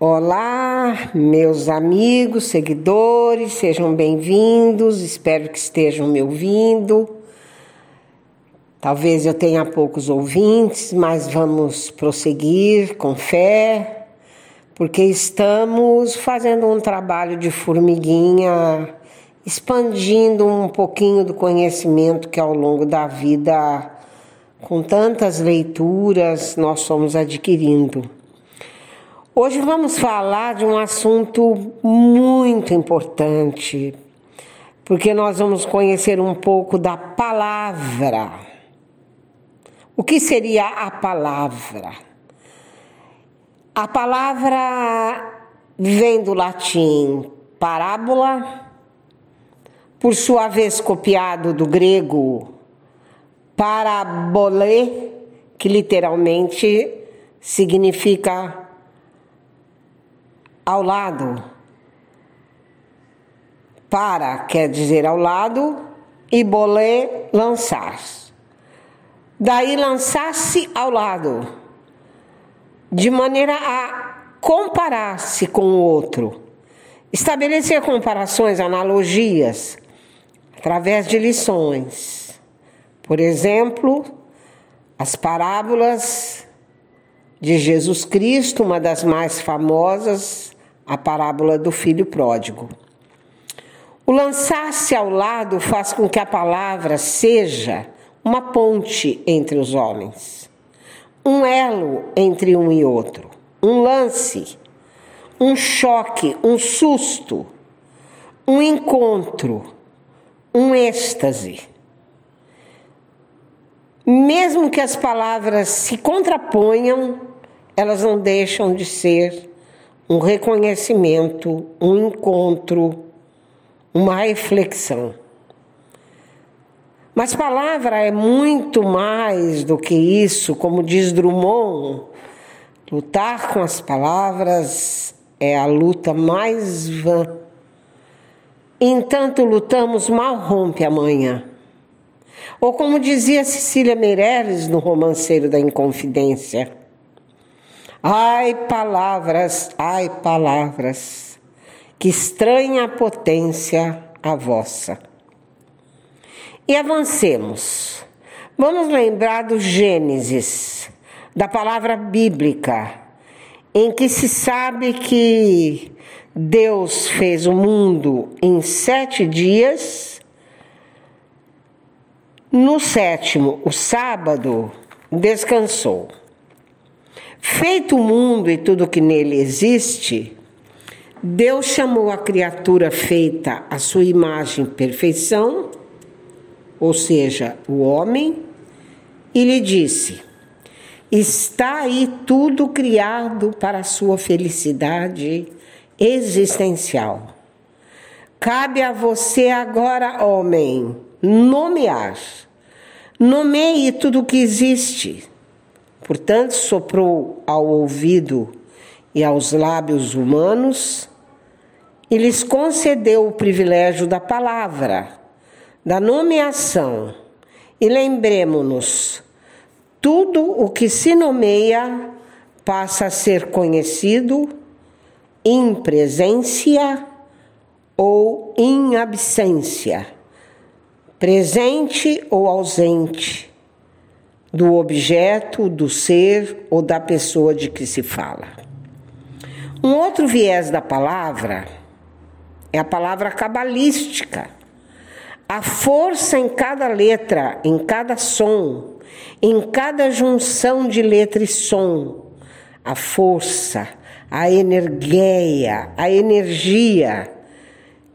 Olá, meus amigos, seguidores, sejam bem-vindos. Espero que estejam me ouvindo. Talvez eu tenha poucos ouvintes, mas vamos prosseguir com fé, porque estamos fazendo um trabalho de formiguinha, expandindo um pouquinho do conhecimento que ao longo da vida, com tantas leituras, nós somos adquirindo. Hoje vamos falar de um assunto muito importante, porque nós vamos conhecer um pouco da palavra. O que seria a palavra? A palavra vem do latim parábola, por sua vez copiado do grego parabole, que literalmente significa ao lado. Para quer dizer ao lado e bolé lançar. Daí lançar-se ao lado, de maneira a comparar-se com o outro. Estabelecer comparações, analogias, através de lições. Por exemplo, as parábolas de Jesus Cristo, uma das mais famosas, a parábola do filho pródigo. O lançar-se ao lado faz com que a palavra seja uma ponte entre os homens, um elo entre um e outro, um lance, um choque, um susto, um encontro, um êxtase. Mesmo que as palavras se contraponham, elas não deixam de ser um reconhecimento, um encontro, uma reflexão. Mas palavra é muito mais do que isso, como diz Drummond. Lutar com as palavras é a luta mais vã. Entanto lutamos, mal rompe amanhã. Ou como dizia Cecília Meirelles no romanceiro da Inconfidência, Ai, palavras, ai, palavras, que estranha potência a vossa. E avancemos. Vamos lembrar do Gênesis, da palavra bíblica, em que se sabe que Deus fez o mundo em sete dias. No sétimo, o sábado, descansou. Feito o mundo e tudo que nele existe, Deus chamou a criatura feita à sua imagem perfeição, ou seja, o homem, e lhe disse: Está aí tudo criado para a sua felicidade existencial. Cabe a você agora, homem, nomear. Nomeie tudo que existe Portanto, soprou ao ouvido e aos lábios humanos e lhes concedeu o privilégio da palavra, da nomeação. E lembremos-nos, tudo o que se nomeia passa a ser conhecido em presença ou em absência, presente ou ausente do objeto, do ser ou da pessoa de que se fala. Um outro viés da palavra é a palavra cabalística. A força em cada letra, em cada som, em cada junção de letra e som. A força, a energia, a energia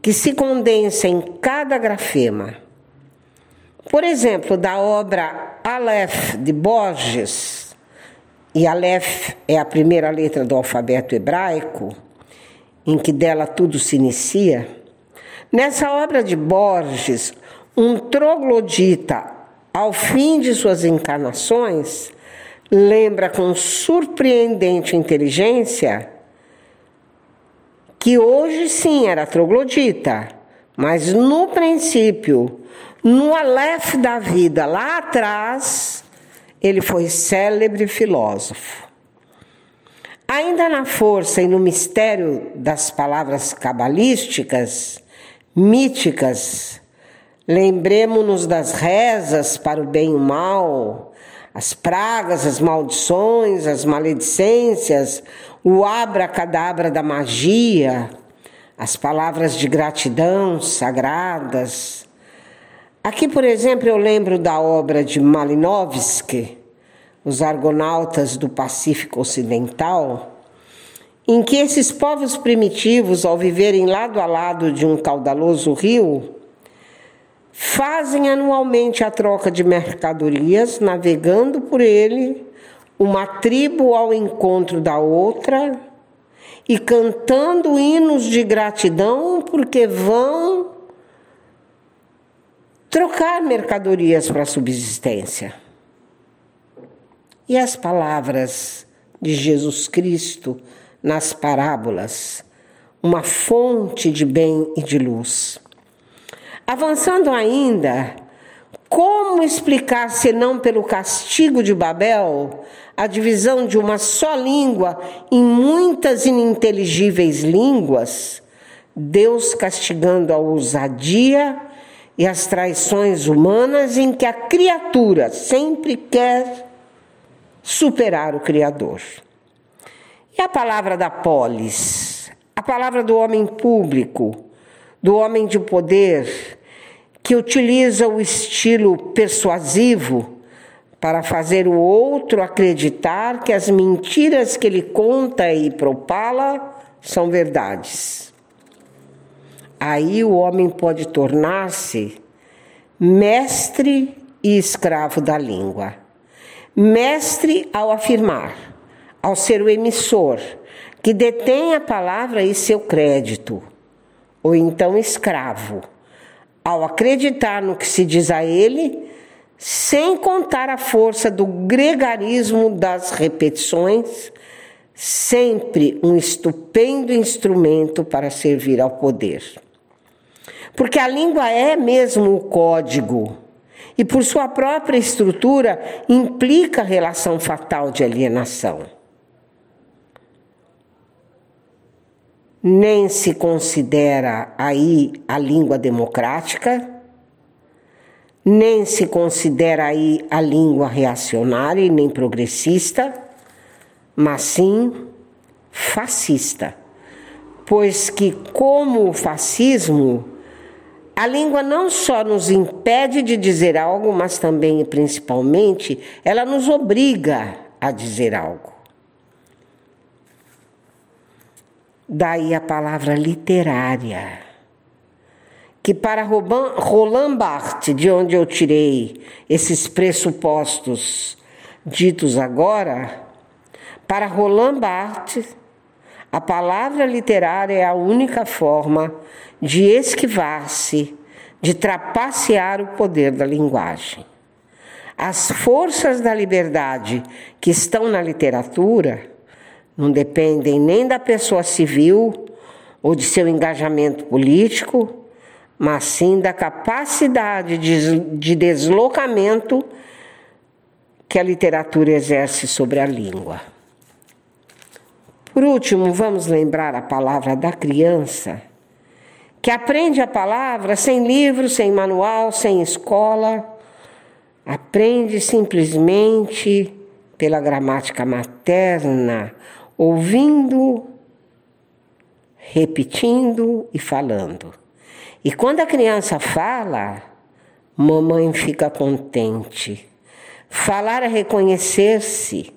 que se condensa em cada grafema. Por exemplo, da obra Aleph de Borges, e Aleph é a primeira letra do alfabeto hebraico, em que dela tudo se inicia. Nessa obra de Borges, um troglodita, ao fim de suas encarnações, lembra com surpreendente inteligência que hoje sim era troglodita, mas no princípio no Aleph da vida, lá atrás, ele foi célebre filósofo. Ainda na força e no mistério das palavras cabalísticas, míticas, lembremos-nos das rezas para o bem e o mal, as pragas, as maldições, as maledicências, o abra-cadabra da magia, as palavras de gratidão sagradas. Aqui, por exemplo, eu lembro da obra de Malinowski, Os Argonautas do Pacífico Ocidental, em que esses povos primitivos, ao viverem lado a lado de um caudaloso rio, fazem anualmente a troca de mercadorias, navegando por ele, uma tribo ao encontro da outra e cantando hinos de gratidão porque vão trocar mercadorias para subsistência. E as palavras de Jesus Cristo nas parábolas, uma fonte de bem e de luz. Avançando ainda, como explicar, senão pelo castigo de Babel, a divisão de uma só língua em muitas ininteligíveis línguas, Deus castigando a ousadia e as traições humanas em que a criatura sempre quer superar o Criador. E a palavra da polis, a palavra do homem público, do homem de poder, que utiliza o estilo persuasivo para fazer o outro acreditar que as mentiras que ele conta e propala são verdades. Aí o homem pode tornar-se mestre e escravo da língua. Mestre ao afirmar, ao ser o emissor, que detém a palavra e seu crédito, ou então escravo, ao acreditar no que se diz a ele sem contar a força do gregarismo das repetições, sempre um estupendo instrumento para servir ao poder. Porque a língua é mesmo o código e, por sua própria estrutura, implica relação fatal de alienação. Nem se considera aí a língua democrática nem se considera aí a língua reacionária e nem progressista, mas sim fascista. Pois que, como o fascismo, a língua não só nos impede de dizer algo, mas também e principalmente ela nos obriga a dizer algo. Daí a palavra literária que para Roland Barthes, de onde eu tirei esses pressupostos ditos agora, para Roland Barthes, a palavra literária é a única forma de esquivar-se, de trapacear o poder da linguagem. As forças da liberdade que estão na literatura não dependem nem da pessoa civil ou de seu engajamento político mas sim da capacidade de, de deslocamento que a literatura exerce sobre a língua. Por último, vamos lembrar a palavra da criança, que aprende a palavra sem livro, sem manual, sem escola, aprende simplesmente pela gramática materna, ouvindo, repetindo e falando. E quando a criança fala, mamãe fica contente. Falar é reconhecer-se.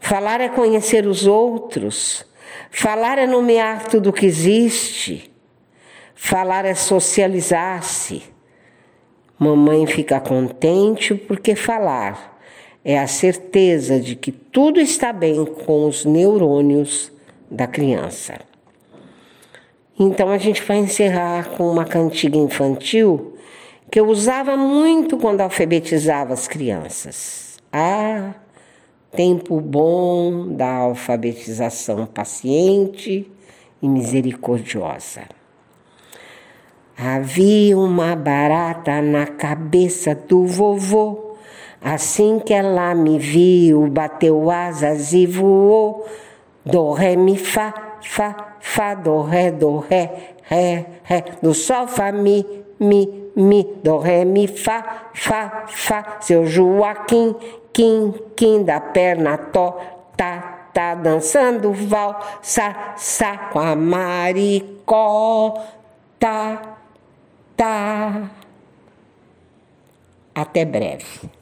Falar é conhecer os outros. Falar é nomear tudo que existe. Falar é socializar-se. Mamãe fica contente porque falar é a certeza de que tudo está bem com os neurônios da criança. Então a gente vai encerrar com uma cantiga infantil que eu usava muito quando alfabetizava as crianças. Ah, tempo bom da alfabetização paciente e misericordiosa. Havia uma barata na cabeça do vovô. Assim que ela me viu, bateu asas e voou do, ré, mi, fá, fá, fá, do, ré, do, ré, ré, ré, do, sol, fá, mi, mi, mi, do, ré, mi, fá, fá, fá, seu Joaquim, quim, quim, da perna, tó, tá, tá, dançando, val, sa, sa, com a maricó, tá, tá. Até breve.